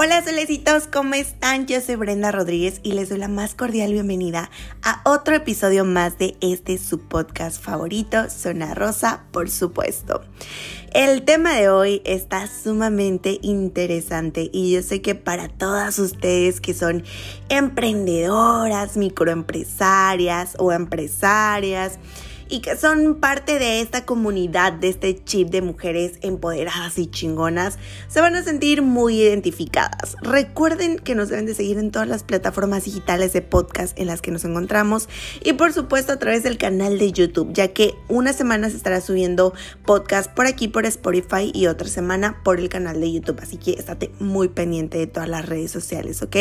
Hola solecitos, ¿cómo están? Yo soy Brenda Rodríguez y les doy la más cordial bienvenida a otro episodio más de este su podcast favorito, Zona Rosa, por supuesto. El tema de hoy está sumamente interesante y yo sé que para todas ustedes que son emprendedoras, microempresarias o empresarias, y que son parte de esta comunidad, de este chip de mujeres empoderadas y chingonas, se van a sentir muy identificadas. Recuerden que nos deben de seguir en todas las plataformas digitales de podcast en las que nos encontramos y por supuesto a través del canal de YouTube, ya que una semana se estará subiendo podcast por aquí por Spotify y otra semana por el canal de YouTube. Así que estate muy pendiente de todas las redes sociales, ¿ok?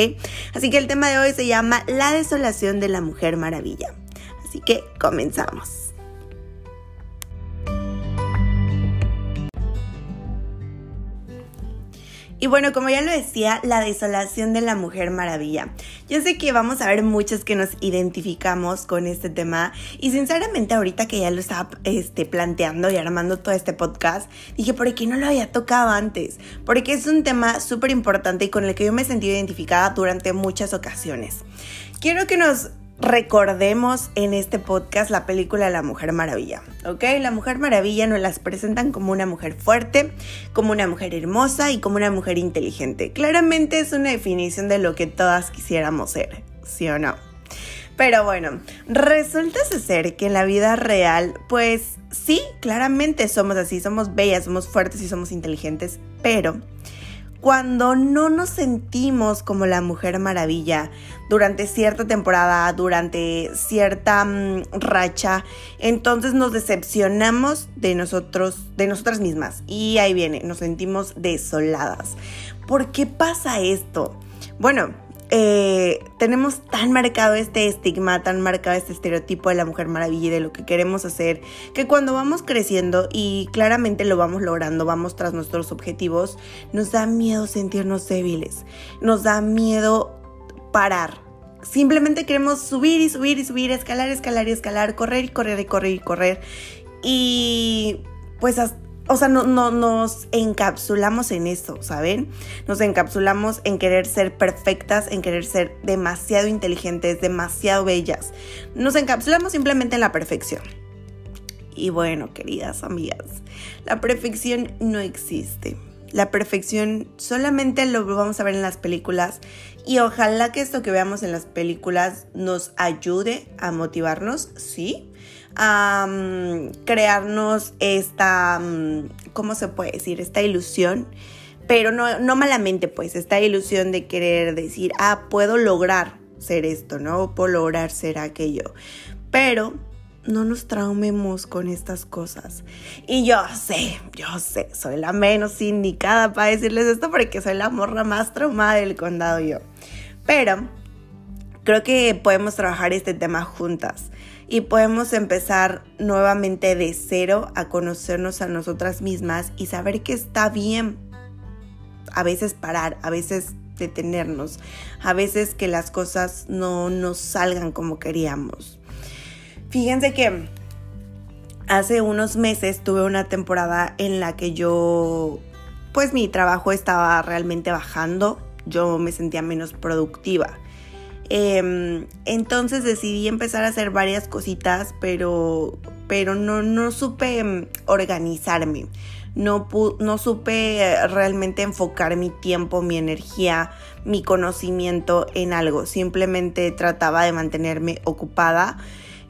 Así que el tema de hoy se llama La desolación de la Mujer Maravilla. Así que comenzamos. Y bueno, como ya lo decía, la desolación de la mujer maravilla. Yo sé que vamos a ver muchos que nos identificamos con este tema y sinceramente ahorita que ya lo estaba este, planteando y armando todo este podcast, dije, ¿por qué no lo había tocado antes? Porque es un tema súper importante y con el que yo me he sentido identificada durante muchas ocasiones. Quiero que nos recordemos en este podcast la película La Mujer Maravilla, ¿ok? La Mujer Maravilla nos las presentan como una mujer fuerte, como una mujer hermosa y como una mujer inteligente. Claramente es una definición de lo que todas quisiéramos ser, ¿sí o no? Pero bueno, resulta ser que en la vida real, pues sí, claramente somos así, somos bellas, somos fuertes y somos inteligentes, pero cuando no nos sentimos como la mujer maravilla durante cierta temporada, durante cierta mm, racha, entonces nos decepcionamos de nosotros, de nosotras mismas. Y ahí viene, nos sentimos desoladas. ¿Por qué pasa esto? Bueno, eh, tenemos tan marcado este estigma, tan marcado este estereotipo de la mujer maravilla y de lo que queremos hacer, que cuando vamos creciendo y claramente lo vamos logrando, vamos tras nuestros objetivos, nos da miedo sentirnos débiles, nos da miedo parar. Simplemente queremos subir y subir y subir, escalar, escalar y escalar, correr y correr y correr y correr. Y pues hasta o sea, no, no, nos encapsulamos en eso, ¿saben? Nos encapsulamos en querer ser perfectas, en querer ser demasiado inteligentes, demasiado bellas. Nos encapsulamos simplemente en la perfección. Y bueno, queridas amigas, la perfección no existe. La perfección solamente lo vamos a ver en las películas y ojalá que esto que veamos en las películas nos ayude a motivarnos, sí, a crearnos esta, ¿cómo se puede decir? Esta ilusión, pero no, no malamente, pues, esta ilusión de querer decir, ah, puedo lograr ser esto, ¿no? Puedo lograr ser aquello. Pero no nos traumemos con estas cosas. Y yo sé, yo sé, soy la menos indicada para decirles esto porque soy la morra más traumada del condado yo. Pero creo que podemos trabajar este tema juntas y podemos empezar nuevamente de cero a conocernos a nosotras mismas y saber que está bien a veces parar, a veces detenernos, a veces que las cosas no nos salgan como queríamos. Fíjense que hace unos meses tuve una temporada en la que yo, pues mi trabajo estaba realmente bajando, yo me sentía menos productiva. Em, entonces decidí empezar a hacer varias cositas, pero, pero no, no supe em, organizarme. No, no supe realmente enfocar mi tiempo, mi energía, mi conocimiento en algo. Simplemente trataba de mantenerme ocupada.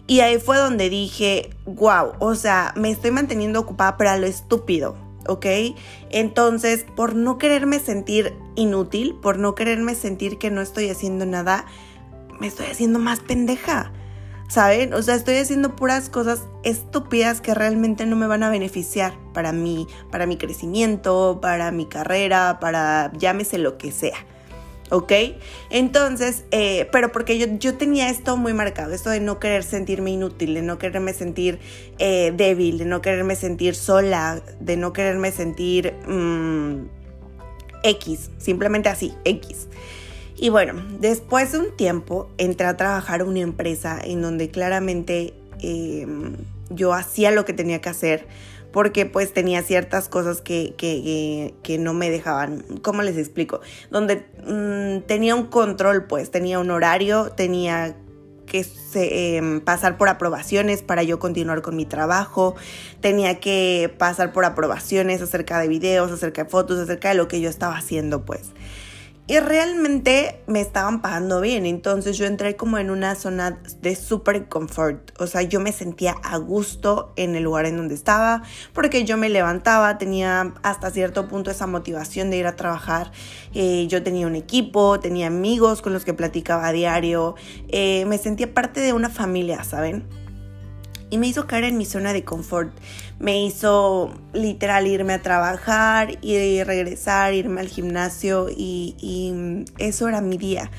Y ahí fue donde dije, wow, o sea, me estoy manteniendo ocupada para lo estúpido, ¿ok? Entonces, por no quererme sentir inútil, por no quererme sentir que no estoy haciendo nada, me estoy haciendo más pendeja. ¿Saben? O sea, estoy haciendo puras cosas estúpidas que realmente no me van a beneficiar para mí, para mi crecimiento, para mi carrera, para llámese lo que sea. ¿ok? Entonces, eh, pero porque yo, yo, tenía esto muy marcado, esto de no querer sentirme inútil, de no quererme sentir eh, débil, de no quererme sentir sola, de no quererme sentir mm, X, simplemente así, X. Y bueno, después de un tiempo entré a trabajar en una empresa en donde claramente em, yo hacía lo que tenía que hacer porque pues tenía ciertas cosas que, que, que, no me dejaban, ¿cómo les explico? Donde mm, tenía un control, pues tenía un horario, tenía que em, pasar por aprobaciones para yo continuar con mi trabajo, tenía que pasar por aprobaciones acerca de videos, acerca de fotos, acerca de lo que yo estaba haciendo, pues. Y realmente me estaban pagando bien, entonces yo entré como en una zona de súper confort, o sea, yo me sentía a gusto en el lugar en donde estaba, porque yo me levantaba, tenía hasta cierto punto esa motivación de ir a trabajar, eh, yo tenía un equipo, tenía amigos con los que platicaba a diario, eh, me sentía parte de una familia, ¿saben? Y me hizo caer en mi zona de confort. Me hizo literal irme a trabajar y regresar, irme al gimnasio y, eso era mi día.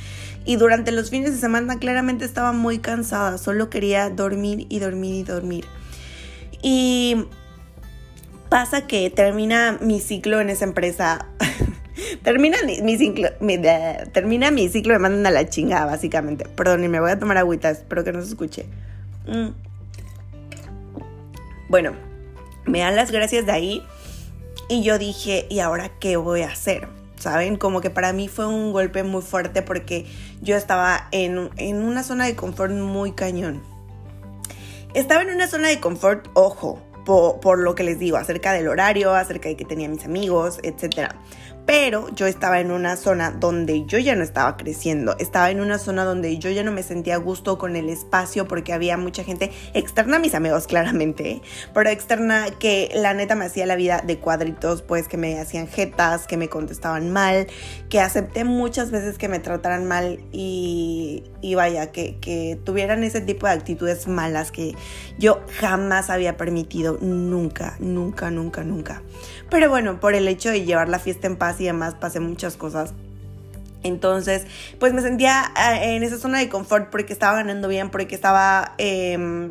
Y durante los fines de semana claramente estaba muy cansada, solo quería dormir y dormir y dormir. Y pasa que termina mi ciclo en esa empresa. termina mi, ciclo, termina mi ciclo, me mandan a la chingada, básicamente. Perdón, y me voy a tomar agüita, espero que no se escuche. Mm. Bueno, me dan las gracias de ahí y yo dije, ¿y ahora qué voy a hacer? ¿Saben? Como que para mí fue un golpe muy fuerte porque yo estaba en, una zona de confort muy cañón. Estaba en una zona de confort, ojo, por, por, lo que les digo, acerca del horario, acerca de que tenía mis amigos, etc pero yo estaba en una zona donde yo ya no estaba creciendo, estaba en una zona donde yo ya no me sentía a gusto con el espacio porque había mucha gente externa a mis amigos claramente, pero externa que la neta me hacía la vida de cuadritos, pues que me hacían jetas, que me contestaban mal, que acepté muchas veces que me trataran mal y, vaya, que, que tuvieran ese tipo de actitudes malas que yo jamás había permitido, nunca, nunca, nunca, nunca. Pero bueno, por el hecho de llevar la fiesta en paz y demás, pasé muchas cosas. Entonces, pues me sentía eh, en esa zona de confort porque estaba ganando bien, porque estaba, em,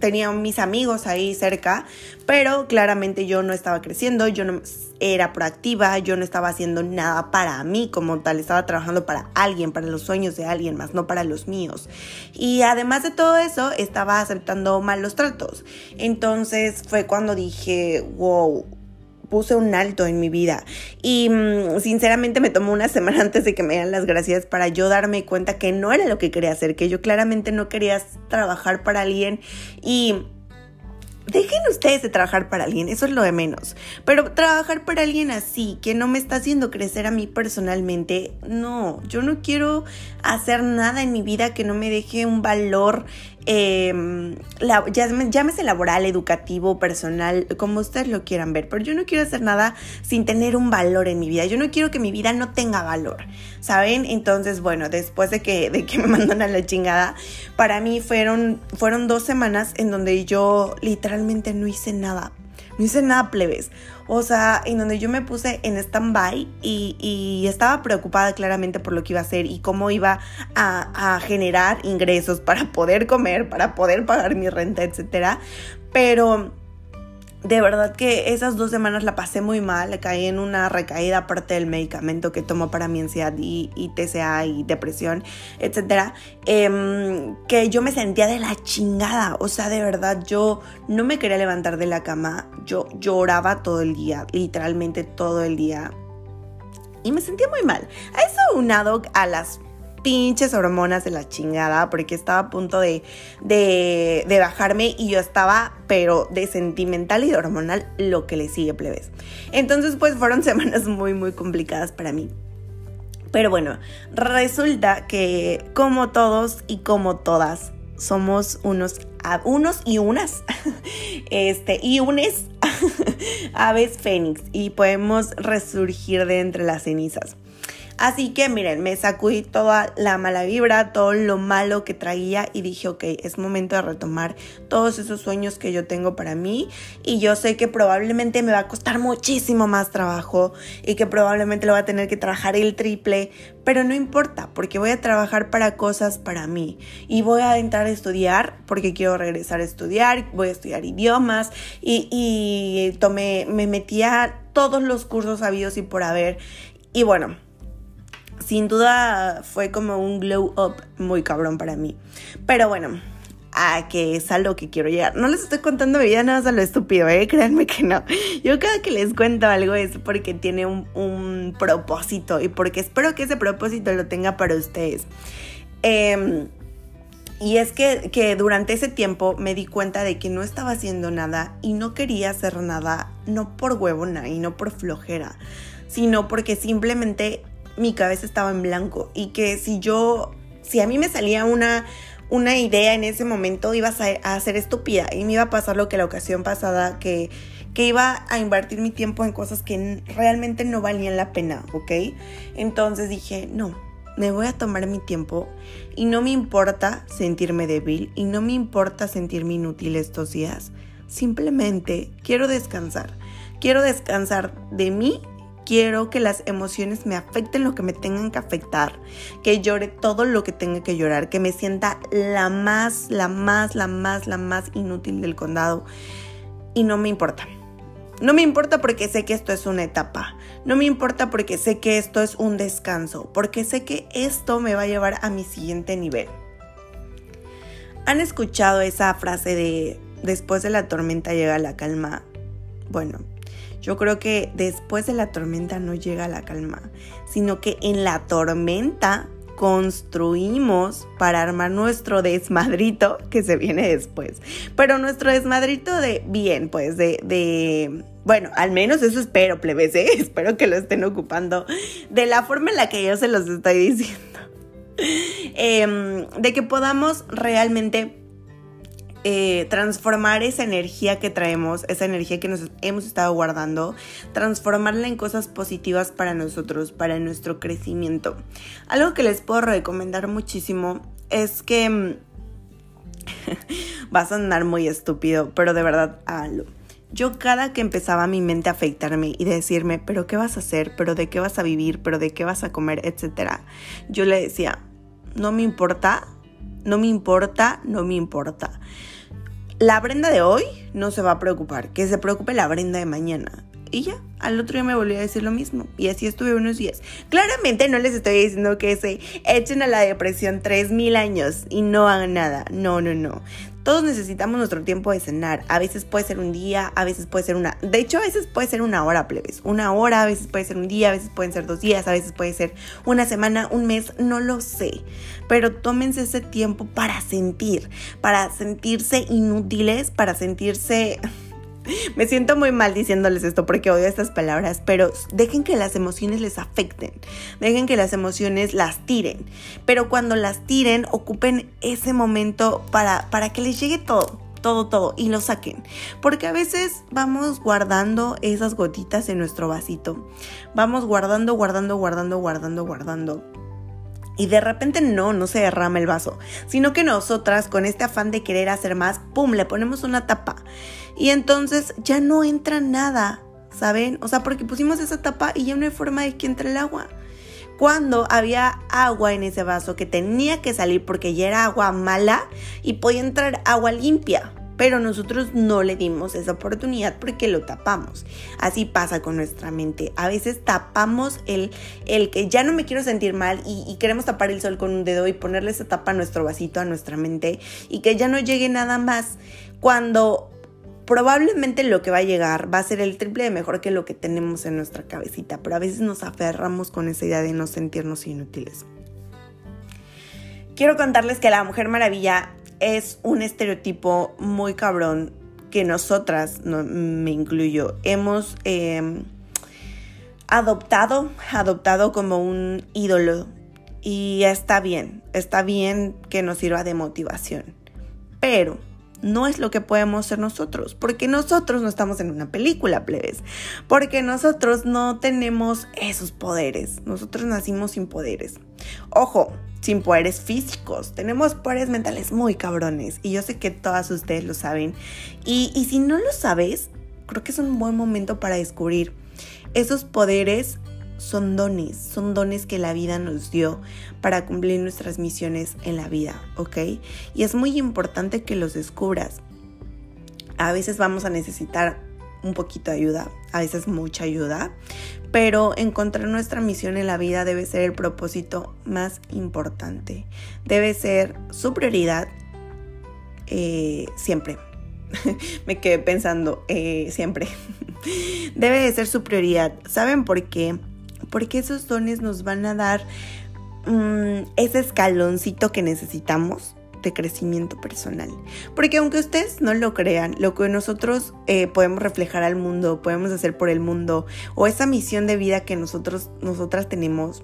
tenía mis amigos ahí cerca, pero claramente yo no estaba creciendo, yo no era proactiva, yo no estaba haciendo nada para mí como tal, estaba trabajando para alguien, para los sueños de alguien más, no para los míos. Y además de todo eso, estaba aceptando malos tratos. Entonces fue cuando dije, wow puse un alto en mi vida. Y mm, sinceramente me tomó una semana antes de que me dieran las gracias para yo darme cuenta que no era lo que quería hacer, que yo claramente no quería trabajar para alguien y Dejen ustedes de trabajar para alguien, eso es lo de menos. Pero trabajar para alguien así, que no me está haciendo crecer a mí personalmente, no, yo no quiero hacer nada en mi vida que no me deje un valor, eh, llámese laboral, educativo, personal, como ustedes lo quieran ver. Pero yo no quiero hacer nada sin tener un valor en mi vida. Yo no quiero que mi vida no tenga valor, ¿saben? Entonces, bueno, después de que, de que me mandan a la chingada, para mí fueron, fueron dos semanas en donde yo literalmente no hice nada. No hice nada plebes. O sea, en donde yo me puse en stand-by y, estaba preocupada claramente por lo que iba a hacer y cómo iba a, a generar ingresos para poder comer, para poder pagar mi renta, etc. Pero de verdad que esas dos semanas la pasé muy mal, caí en una recaída aparte del medicamento que tomo para mi ansiedad y, TCA y depresión, etcétera, em, que yo me sentía de la chingada, o sea, de verdad yo no me quería levantar de la cama, yo lloraba todo el día, literalmente todo el día. Y me sentía muy mal. A eso unado a las pinches hormonas de la chingada porque estaba a punto de, de, bajarme y yo estaba, pero de sentimental y de hormonal, lo que le sigue, plebes. Entonces, pues fueron semanas muy, muy complicadas para mí. Pero bueno, resulta que como todos y como todas, somos unos, unos y unas, este, y unes aves fénix y podemos resurgir de entre las cenizas. Así que miren, me sacudí toda la mala vibra, todo lo malo que traía y dije, ok, es momento de retomar todos esos sueños que yo tengo para mí. Y yo sé que probablemente me va a costar muchísimo más trabajo y que probablemente lo va a tener que trabajar el triple, pero no importa porque voy a trabajar para cosas para mí. Y voy a entrar a estudiar porque quiero regresar a estudiar, voy a estudiar idiomas y, y tomé, me metí a todos los cursos habidos y por haber. Y bueno, sin duda fue como un glow up muy cabrón para mí. Pero bueno, a que es a lo que quiero llegar. No les estoy contando mi vida nada más a lo estúpido, ¿eh? Créanme que no. Yo cada que les cuento algo es porque tiene un, un propósito y porque espero que ese propósito lo tenga para ustedes. Eh, y es que, que, durante ese tiempo me di cuenta de que no estaba haciendo nada y no quería hacer nada, no por huevona y no por flojera, sino porque simplemente mi cabeza estaba en blanco y que si yo, si a mí me salía una, una idea en ese momento, iba a, a ser estúpida y me iba a pasar lo que la ocasión pasada, que, que iba a invertir mi tiempo en cosas que realmente no valían la pena, ¿ok? Entonces dije, no, me voy a tomar mi tiempo y no me importa sentirme débil y no me importa sentirme inútil estos días. Simplemente quiero descansar. Quiero descansar de mí. Quiero que las emociones me afecten lo que me tengan que afectar, que llore todo lo que tenga que llorar, que me sienta la más, la más, la más, la más inútil del condado. Y no me importa. No me importa porque sé que esto es una etapa. No me importa porque sé que esto es un descanso. Porque sé que esto me va a llevar a mi siguiente nivel. ¿Han escuchado esa frase de después de la tormenta llega la calma? Bueno, yo creo que después de la tormenta no llega la calma, sino que en la tormenta construimos para armar nuestro desmadrito que se viene después. Pero nuestro desmadrito de bien, pues de, de bueno, al menos eso espero, plebes, ¿eh? espero que lo estén ocupando de la forma en la que yo se los estoy diciendo. Em, de que podamos realmente eh, transformar esa energía que traemos, esa energía que nos hemos estado guardando, transformarla en cosas positivas para nosotros, para nuestro crecimiento. Algo que les puedo recomendar muchísimo es que mm, vas a andar muy estúpido, pero de verdad háganlo. Yo cada que empezaba mi mente a afectarme y decirme, pero ¿qué vas a hacer? ¿Pero de qué vas a vivir? ¿Pero de qué vas a comer? Etcétera. Yo le decía, no me importa, no me importa, no me importa. La Brenda de hoy no se va a preocupar, que se preocupe la Brenda de mañana. Y ya, al otro día me volví a decir lo mismo. Y así estuve unos días. Claramente no les estoy diciendo que se echen a la depresión 3.000 años y no hagan nada. No, no, no. Todos necesitamos nuestro tiempo de cenar. A veces puede ser un día, a veces puede ser una... De hecho, a veces puede ser una hora, plebes. Una hora, a veces puede ser un día, a veces pueden ser dos días, a veces puede ser una semana, un mes, no lo sé. Pero tómense ese tiempo para sentir, para sentirse inútiles, para sentirse me siento muy mal diciéndoles esto porque odio estas palabras, pero dejen que las emociones les afecten, dejen que las emociones las tiren, pero cuando las tiren, ocupen ese momento para, para que les llegue todo todo, todo y lo saquen. Porque a veces vamos guardando esas gotitas en nuestro vasito. Vamos guardando, guardando, guardando, guardando, guardando. Y de repente no, no se derrama el vaso, sino que nosotras con este afán de querer hacer más, ¡pum!, le ponemos una tapa. Y entonces ya no entra nada, ¿saben? O sea, porque pusimos esa tapa y ya no hay forma de que entre el agua. Cuando había agua en ese vaso que tenía que salir porque ya era agua mala y podía entrar agua limpia, pero nosotros no le dimos esa oportunidad porque lo tapamos. Así pasa con nuestra mente. A veces tapamos el, el que ya no me quiero sentir mal y, y, queremos tapar el sol con un dedo y ponerle esa tapa a nuestro vasito, a nuestra mente y que ya no llegue nada más. Cuando probablemente lo que va a llegar va a ser el triple de mejor que lo que tenemos en nuestra cabecita, pero a veces nos aferramos con esa idea de no sentirnos inútiles. Quiero contarles que la Mujer Maravilla es un estereotipo muy cabrón que nosotras, no, me incluyo, hemos eh, adoptado, adoptado como un ídolo y está bien, está bien que nos sirva de motivación, pero no es lo que podemos ser nosotros, porque nosotros no estamos en una película, plebes, porque nosotros no tenemos esos poderes, nosotros nacimos sin poderes. Ojo, sin poderes físicos, tenemos poderes mentales muy cabrones y yo sé que todas ustedes lo saben y, y si no lo sabes, creo que es un buen momento para descubrir esos poderes son dones, son dones que la vida nos dio para cumplir nuestras misiones en la vida, ¿ok? Y es muy importante que los descubras. A veces vamos a necesitar un poquito de ayuda, a veces mucha ayuda, pero encontrar nuestra misión en la vida debe ser el propósito más importante. Debe ser su prioridad eh, siempre. Me quedé pensando, eh, siempre. Debe de ser su prioridad. ¿Saben por qué? Porque esos dones nos van a dar mm, ese escaloncito que necesitamos de crecimiento personal. Porque aunque ustedes no lo crean, lo que nosotros eh, podemos reflejar al mundo, podemos hacer por el mundo, o esa misión de vida que nosotros, nosotras tenemos,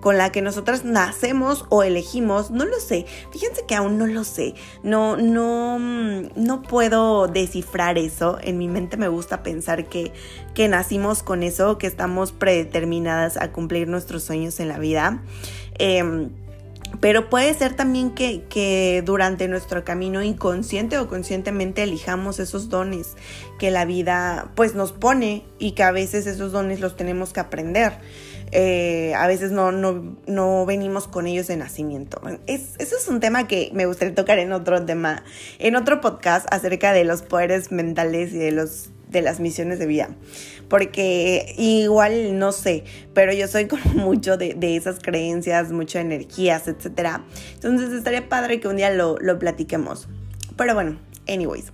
con la que nosotras nacemos o elegimos, no lo sé. Fíjense que aún no lo sé. No, no, mm, no puedo descifrar eso. En mi mente me gusta pensar que, que nacimos con eso, que estamos predeterminadas a cumplir nuestros sueños en la vida. Em, pero puede ser también que, que, durante nuestro camino inconsciente o conscientemente elijamos esos dones que la vida pues nos pone y que a veces esos dones los tenemos que aprender. Eh, a veces no, no, no, venimos con ellos de nacimiento. Es, eso es un tema que me gustaría tocar en otro tema, en otro podcast acerca de los poderes mentales y de los de las misiones de vida. Porque igual no sé, pero yo soy como mucho de, esas creencias, mucho de energías, etc. Entonces estaría padre que un día lo, lo platiquemos. Pero bueno, anyways,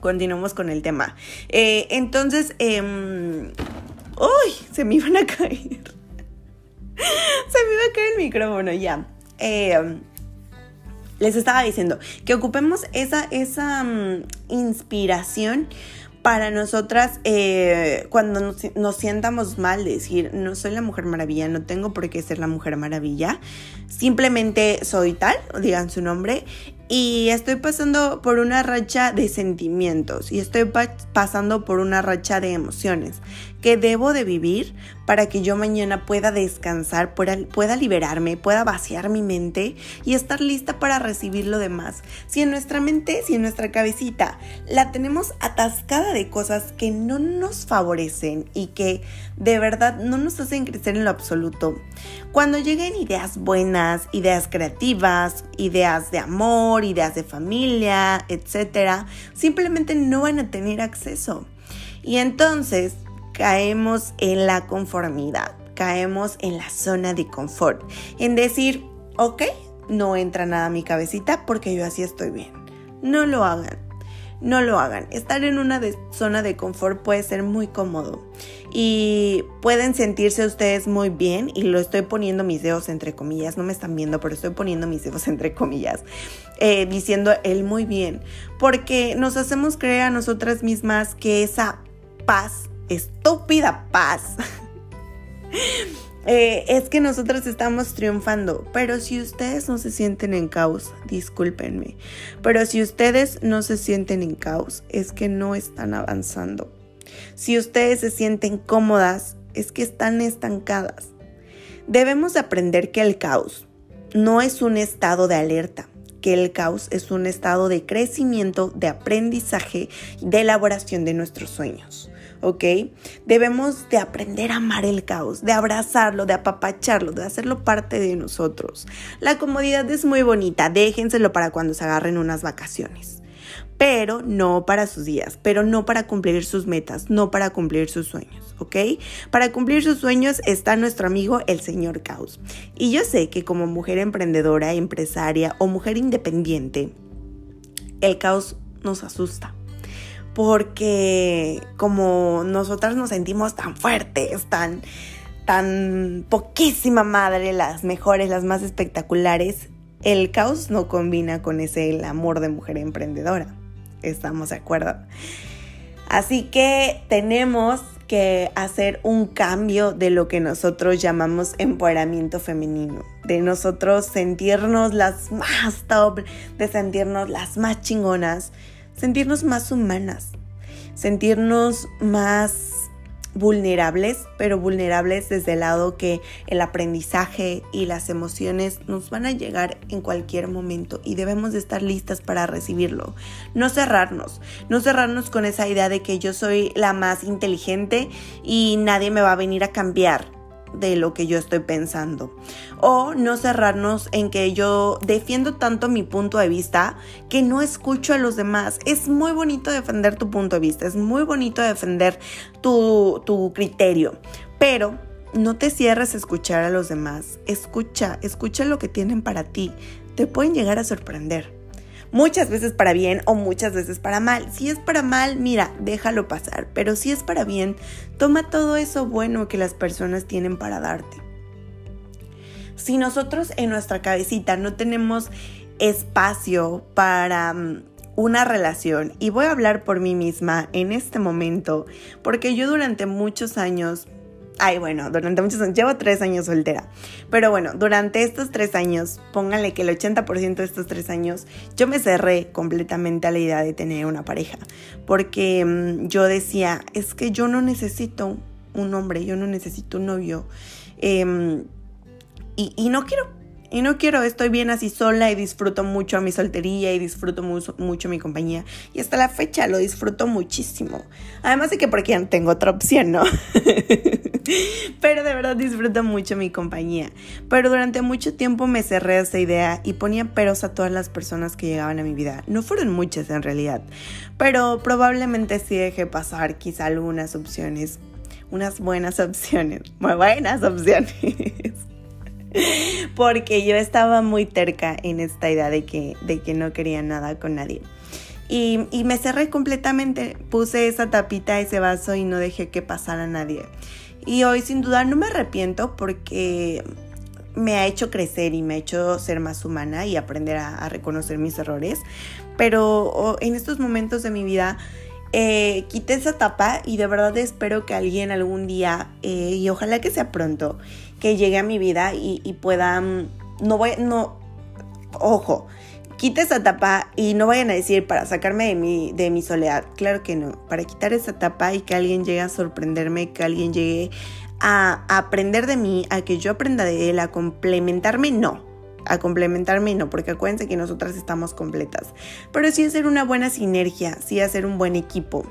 continuamos con el tema. Eh, entonces, eh, ¡Uy! Se me iban a caer. se me iba a caer el micrófono, ya. Eh, les estaba diciendo que ocupemos esa, esa mm, inspiración para nosotras eh, cuando nos, nos, sientamos mal, decir, no soy la mujer maravilla, no tengo por qué ser la mujer maravilla, simplemente soy tal, digan su nombre, y estoy pasando por una racha de sentimientos y estoy pasando por una racha de emociones que debo de vivir para que yo mañana pueda descansar, pueda, liberarme, pueda vaciar mi mente y estar lista para recibir lo demás. Si en nuestra mente, si en nuestra cabecita la tenemos atascada de cosas que no nos favorecen y que de verdad no nos hacen crecer en lo absoluto, cuando lleguen ideas buenas, ideas creativas, ideas de amor, ideas de familia, etc., simplemente no van a tener acceso. Y entonces caemos en la conformidad, caemos en la zona de confort, en decir, ok, no entra nada a mi cabecita porque yo así estoy bien. No lo hagan, no lo hagan. Estar en una zona de confort puede ser muy cómodo y pueden sentirse ustedes muy bien y lo estoy poniendo mis dedos entre comillas, no me están viendo, pero estoy poniendo mis dedos entre comillas, eh, diciendo él muy bien, porque nos hacemos creer a nosotras mismas que esa paz estúpida paz. Eh, es que nosotros estamos triunfando, pero si ustedes no se sienten en caos, discúlpenme, pero si ustedes no se sienten en caos, es que no están avanzando. Si ustedes se sienten cómodas, es que están estancadas. Debemos aprender que el caos no es un estado de alerta, que el caos es un estado de crecimiento, de aprendizaje, de elaboración de nuestros sueños. ¿Ok? Debemos de aprender a amar el caos, de abrazarlo, de apapacharlo, de hacerlo parte de nosotros. La comodidad es muy bonita, déjenselo para cuando se agarren unas vacaciones pero no para sus días, pero no para cumplir sus metas, no para cumplir sus sueños, ¿ok? Para cumplir sus sueños está nuestro amigo el señor Caos. Y yo sé que como mujer emprendedora, empresaria o mujer independiente, el caos nos asusta porque como nosotras nos sentimos tan fuertes, tan, tan poquísima madre, las mejores, las más espectaculares, el caos no combina con ese el amor de mujer emprendedora. ¿Estamos de acuerdo? Así que tenemos que hacer un cambio de lo que nosotros llamamos empoderamiento femenino, de nosotros sentirnos las más top, de sentirnos las más chingonas sentirnos más humanas, sentirnos más vulnerables, pero vulnerables desde el lado que el aprendizaje y las emociones nos van a llegar en cualquier momento y debemos de estar listas para recibirlo. No cerrarnos, no cerrarnos con esa idea de que yo soy la más inteligente y nadie me va a venir a cambiar de lo que yo estoy pensando. O no cerrarnos en que yo defiendo tanto mi punto de vista que no escucho a los demás. Es muy bonito defender tu punto de vista, es muy bonito defender tu, tu criterio, pero no te cierres a escuchar a los demás. Escucha, escucha lo que tienen para ti. Te pueden llegar a sorprender. Muchas veces para bien o muchas veces para mal. Si es para mal, mira, déjalo pasar, pero si es para bien, toma todo eso bueno que las personas tienen para darte. Si nosotros en nuestra cabecita no tenemos espacio para mm, una relación, y voy a hablar por mí misma en este momento, porque yo durante muchos años Ay, bueno, durante muchos años, llevo tres años soltera. Pero bueno, durante estos tres años, pónganle que el 80% de estos tres años, yo me cerré completamente a la idea de tener una pareja. Porque mm, yo decía, es que yo no necesito un hombre, yo no necesito un novio. Em, y, y no quiero, y no quiero, estoy bien así sola y disfruto mucho a mi soltería y disfruto mucho, mi compañía. Y hasta la fecha lo disfruto muchísimo. Además de que porque ya tengo otra opción, ¿no? Pero de verdad disfruto mucho mi compañía. Pero durante mucho tiempo me cerré a esa idea y ponía peros a todas las personas que llegaban a mi vida. No fueron muchas en realidad. Pero probablemente sí dejé pasar quizá algunas opciones. Unas buenas opciones. Muy buenas opciones. porque yo estaba muy terca en esta idea de que, de que no quería nada con nadie. Y, y, me cerré completamente, puse esa tapita, ese vaso y no dejé que pasara nadie. Y hoy sin duda no me arrepiento porque me ha hecho crecer y me ha hecho ser más humana y aprender a, reconocer mis errores. Pero en estos momentos de mi vida eh, quité esa tapa y de verdad espero que alguien algún día, eh, y ojalá que sea pronto, que llegue a mi vida y, pueda, mm, no voy, no, ojo, quite esa tapa y no vayan a decir para sacarme de mi, de mi soledad. Claro que no, para quitar esa tapa y que alguien llegue a sorprenderme, que alguien llegue a, a aprender de mí, a que yo aprenda de él, a complementarme, no a complementarme, no, porque acuérdense que nosotras estamos completas. Pero sí hacer una buena sinergia, sí hacer un buen equipo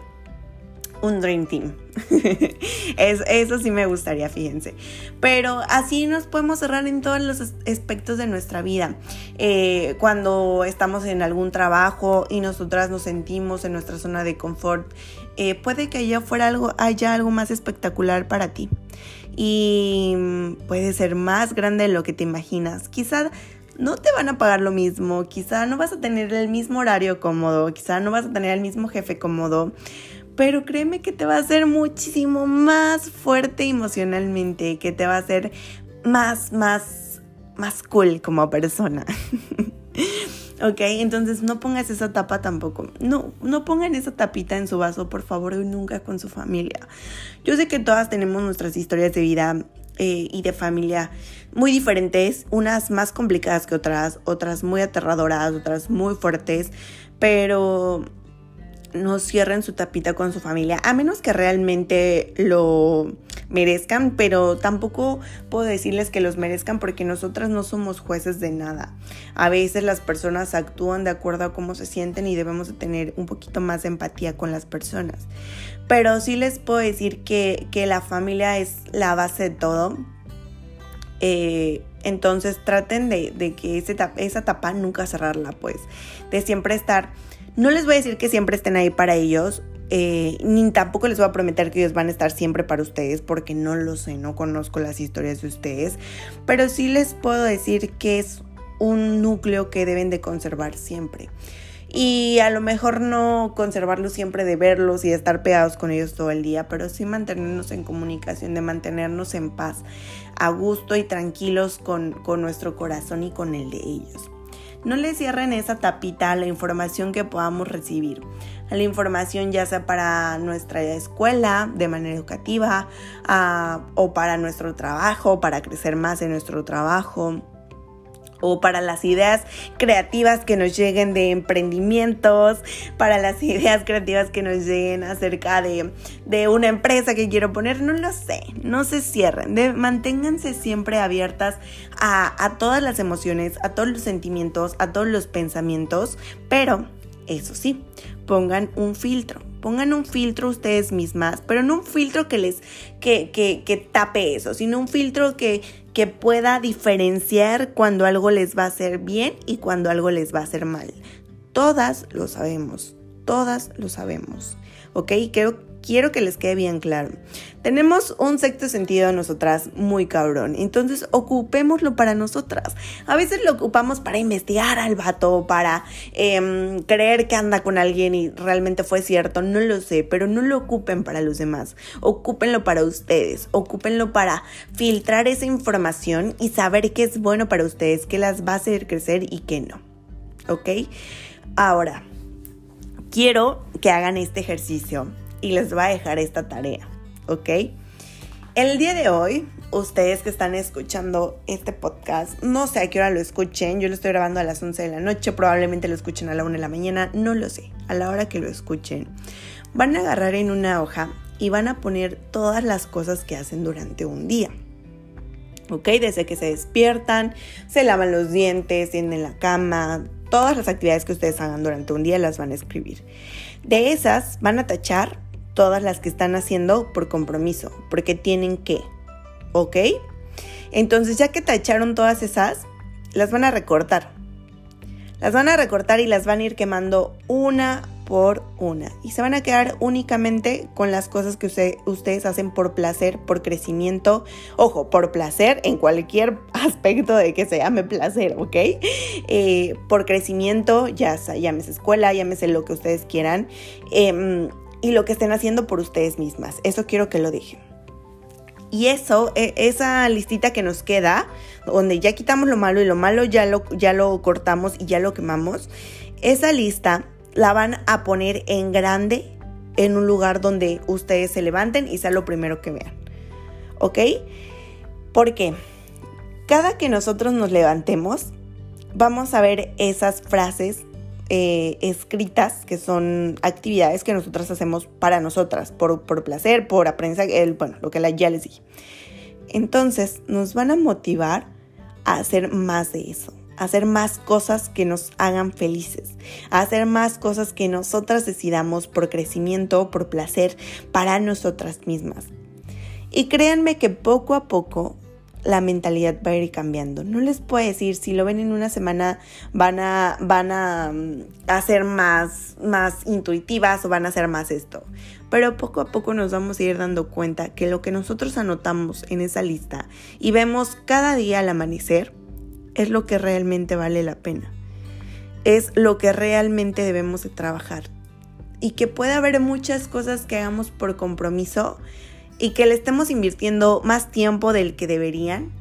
un Dream Team. eso sí me gustaría, fíjense. Pero así nos podemos cerrar en todos los aspectos de nuestra vida. Eh, cuando estamos en algún trabajo y nosotras nos sentimos en nuestra zona de confort, eh, puede que allá fuera algo, haya algo más espectacular para ti. Y puede ser más grande de lo que te imaginas. Quizá no te van a pagar lo mismo, quizá no vas a tener el mismo horario cómodo, quizá no vas a tener el mismo jefe cómodo, pero créeme que te va a hacer muchísimo más fuerte emocionalmente, que te va a hacer más, más, más cool como persona. ¿ok? Entonces no pongas esa tapa tampoco. No, no pongan esa tapita en su vaso, por favor, nunca con su familia. Yo sé que todas tenemos nuestras historias de vida eh, y de familia muy diferentes, unas más complicadas que otras, otras muy aterradoras, otras muy fuertes, pero no cierren su tapita con su familia, a menos que realmente lo merezcan, pero tampoco puedo decirles que los merezcan porque nosotras no somos jueces de nada. A veces las personas actúan de acuerdo a cómo se sienten y debemos de tener un poquito más de empatía con las personas. Pero sí les puedo decir que, la familia es la base de todo. Eh, entonces traten de, de que esa tapa nunca cerrarla, pues, de siempre estar no les voy a decir que siempre estén ahí para ellos, eh, ni tampoco les voy a prometer que ellos van a estar siempre para ustedes, porque no lo sé, no conozco las historias de ustedes, pero sí les puedo decir que es un núcleo que deben de conservar siempre. Y a lo mejor no conservarlo siempre de verlos y de estar pegados con ellos todo el día, pero sí mantenernos en comunicación, de mantenernos en paz, a gusto y tranquilos con, con nuestro corazón y con el de ellos. No le cierren esa tapita a la información que podamos recibir. A la información ya sea para nuestra escuela de manera educativa o para nuestro trabajo, para crecer más en nuestro trabajo o para las ideas creativas que nos lleguen de emprendimientos, para las ideas creativas que nos lleguen acerca de, una empresa que quiero poner, no lo sé, no se cierren, manténganse siempre abiertas a, a todas las emociones, a todos los sentimientos, a todos los pensamientos, pero eso sí, pongan un filtro. Pongan un filtro ustedes mismas, pero no un filtro que les que, que, que tape eso, sino un filtro que, que pueda diferenciar cuando algo les va a hacer bien y cuando algo les va a hacer mal. Todas lo sabemos, todas lo sabemos, ¿ok? Creo, quiero que les quede bien claro. Tenemos un sexto sentido a nosotras muy cabrón, entonces ocupémoslo para nosotras. A veces lo ocupamos para investigar al vato, para em, creer que anda con alguien y realmente fue cierto, no lo sé, pero no lo ocupen para los demás, ocúpenlo para ustedes, ocúpenlo para filtrar esa información y saber qué es bueno para ustedes, qué las va a hacer crecer y qué no. ¿Ok? Ahora, quiero que hagan este ejercicio y les voy a dejar esta tarea, ¿ok? El día de hoy, ustedes que están escuchando este podcast, no sé a qué hora lo escuchen, yo lo estoy grabando a las 11 de la noche, probablemente lo escuchen a la 1 de la mañana, no lo sé, a la hora que lo escuchen. Van a agarrar en una hoja y van a poner todas las cosas que hacen durante un día. ¿Ok? Desde que se despiertan, se lavan los dientes, tienden la cama, todas las actividades que ustedes hagan durante un día las van a escribir. De esas van a tachar todas las que están haciendo por compromiso, porque tienen que, ¿ok? Entonces ya que tacharon todas esas, las van a recortar. Las van a recortar y las van a ir quemando una por una. Y se van a quedar únicamente con las cosas que ustedes hacen por placer, por crecimiento. Ojo, por placer en cualquier aspecto de que se llame placer, ¿ok? Eh, por crecimiento, ya llámese escuela, llámese lo que ustedes quieran. Em, y lo que estén haciendo por ustedes mismas. Eso quiero que lo dejen. Y eso, e, esa listita que nos queda, donde ya quitamos lo malo y lo malo ya lo, ya lo cortamos y ya lo quemamos, esa lista la van a poner en grande en un lugar donde ustedes se levanten y sea lo primero que vean. ¿Ok? Porque cada que nosotros nos levantemos, vamos a ver esas frases eh, escritas, que son actividades que nosotras hacemos para nosotras, por, placer, por aprendizaje, el, bueno, lo que ya les dije. Entonces nos van a motivar a hacer más de eso, a hacer más cosas que nos hagan felices, a hacer más cosas que nosotras decidamos por crecimiento, por placer, para nosotras mismas. Y créanme que poco a poco la mentalidad va a ir cambiando. No les puedo decir, si lo ven en una semana van a, van a, mm, ser más, más intuitivas o van a ser más esto. Pero poco a poco nos vamos a ir dando cuenta que lo que nosotros anotamos en esa lista y vemos cada día al amanecer es lo que realmente vale la pena. Es lo que realmente debemos de trabajar. Y que puede haber muchas cosas que hagamos por compromiso y que le estemos invirtiendo más tiempo del que deberían.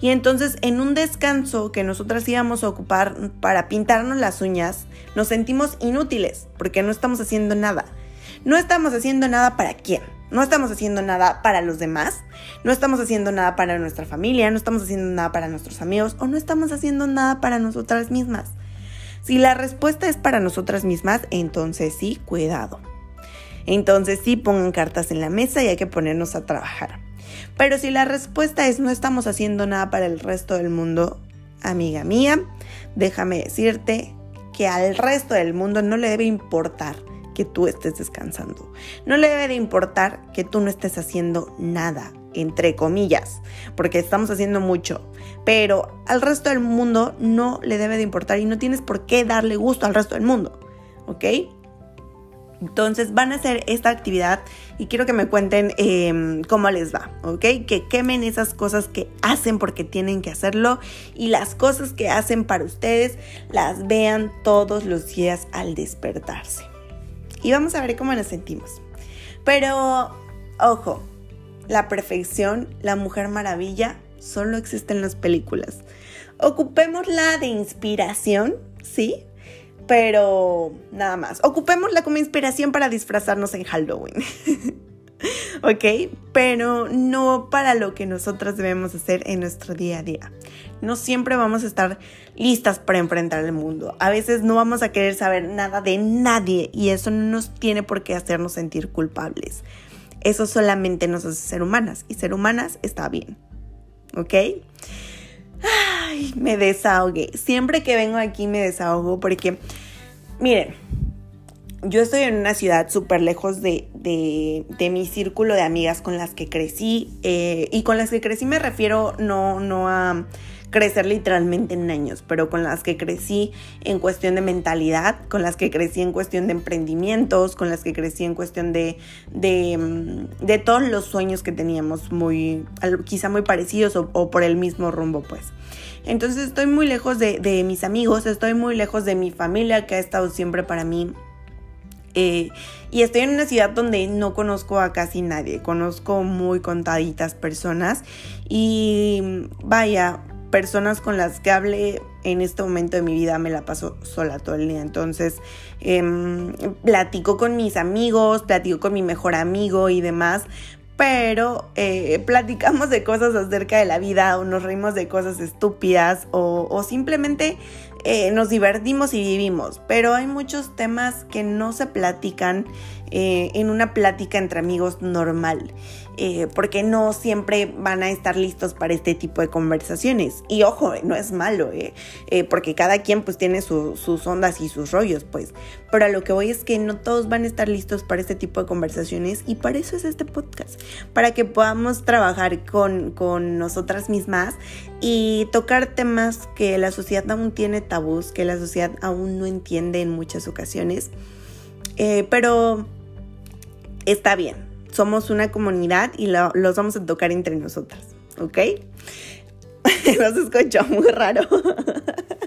Y entonces en un descanso que nosotras íbamos a ocupar para pintarnos las uñas, nos sentimos inútiles porque no estamos haciendo nada. No estamos haciendo nada para quién. No estamos haciendo nada para los demás, no estamos haciendo nada para nuestra familia, no estamos haciendo nada para nuestros amigos o no estamos haciendo nada para nosotras mismas. Si la respuesta es para nosotras mismas, entonces sí, cuidado. Entonces sí pongan cartas en la mesa y hay que ponernos a trabajar. Pero si la respuesta es no estamos haciendo nada para el resto del mundo, amiga mía, déjame decirte que al resto del mundo no le debe importar que tú estés descansando. No le debe de importar que tú no estés haciendo nada, entre comillas, porque estamos haciendo mucho. Pero al resto del mundo no le debe de importar y no tienes por qué darle gusto al resto del mundo. ¿Ok? Entonces van a hacer esta actividad y quiero que me cuenten em, cómo les va, ¿ok? Que quemen esas cosas que hacen porque tienen que hacerlo y las cosas que hacen para ustedes las vean todos los días al despertarse. Y vamos a ver cómo nos sentimos. Pero, ojo, la perfección, la mujer maravilla, solo existe en las películas. Ocupémosla de inspiración, ¿sí? Pero nada más. Ocupémosla como inspiración para disfrazarnos en Halloween. ¿Ok? Pero no para lo que nosotras debemos hacer en nuestro día a día. No siempre vamos a estar listas para enfrentar el mundo. A veces no vamos a querer saber nada de nadie y eso no nos tiene por qué hacernos sentir culpables. Eso solamente nos hace ser humanas y ser humanas está bien. ¿Ok? Ay, me desahogué. Siempre que vengo aquí me desahogo porque, miren, yo estoy en una ciudad súper lejos de, de, mi círculo de amigas con las que crecí. Eh, y con las que crecí me refiero no, no a crecer literalmente en años, pero con las que crecí en cuestión de mentalidad, con las que crecí en cuestión de emprendimientos, con las que crecí en cuestión de, de, mm, de todos los sueños que teníamos muy, quizá muy parecidos o, o por el mismo rumbo, pues. Entonces estoy muy lejos de, de, mis amigos, estoy muy lejos de mi familia que ha estado siempre para mí eh, y estoy en una ciudad donde no conozco a casi nadie, conozco muy contaditas personas y vaya, personas con las que hable en este momento de mi vida me la paso sola todo el día. Entonces, em, platico con mis amigos, platico con mi mejor amigo y demás, pero eh, platicamos de cosas acerca de la vida o nos reímos de cosas estúpidas o simplemente eh, nos divertimos y vivimos, pero hay muchos temas que no se platican eh, en una plática entre amigos normal, eh, porque no siempre van a estar listos para este tipo de conversaciones. Y ojo, no es malo, porque cada quien pues tiene sus ondas y sus rollos, pues. Pero a lo que voy es que no todos van a estar listos para este tipo de conversaciones y para eso es este podcast, para que podamos trabajar con, con nosotras mismas y tocar temas que la sociedad aún tiene tabús, que la sociedad aún no entiende en muchas ocasiones. pero está bien. Somos una comunidad y los vamos a tocar entre nosotras, ¿ok? Nos escuchó muy raro.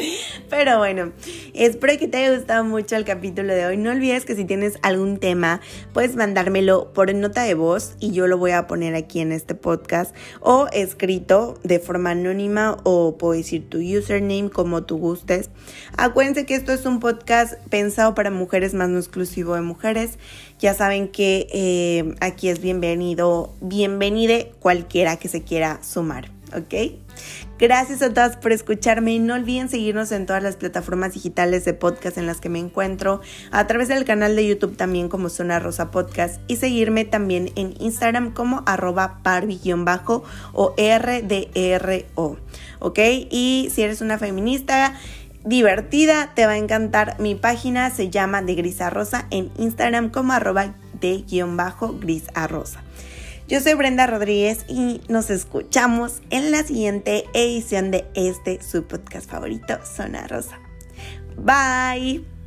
Pero bueno, espero que te haya gustado mucho el capítulo de hoy. No olvides que si tienes algún tema, puedes mandármelo por nota de voz y yo lo voy a poner aquí en este podcast o escrito de forma anónima o puedo decir tu username como tú gustes. Acuérdense que esto es un podcast pensado para mujeres más no exclusivo de mujeres. Ya saben que eh, aquí es bienvenido, bienvenide cualquiera que se quiera sumar, ¿ok? Gracias a todas por escucharme y no olviden seguirnos en todas las plataformas digitales de podcast en las que me encuentro, a través del canal de YouTube también como Zona Rosa Podcast y seguirme también en Instagram como arroba parvi-bajo o RDRO, ¿ok? Y si eres una feminista divertida, te va a encantar mi página, se llama de Gris a Rosa en Instagram como arroba de guion bajo gris a rosa. Yo soy Brenda Rodríguez y nos escuchamos en la siguiente edición de este su podcast favorito, Zona Rosa. Bye.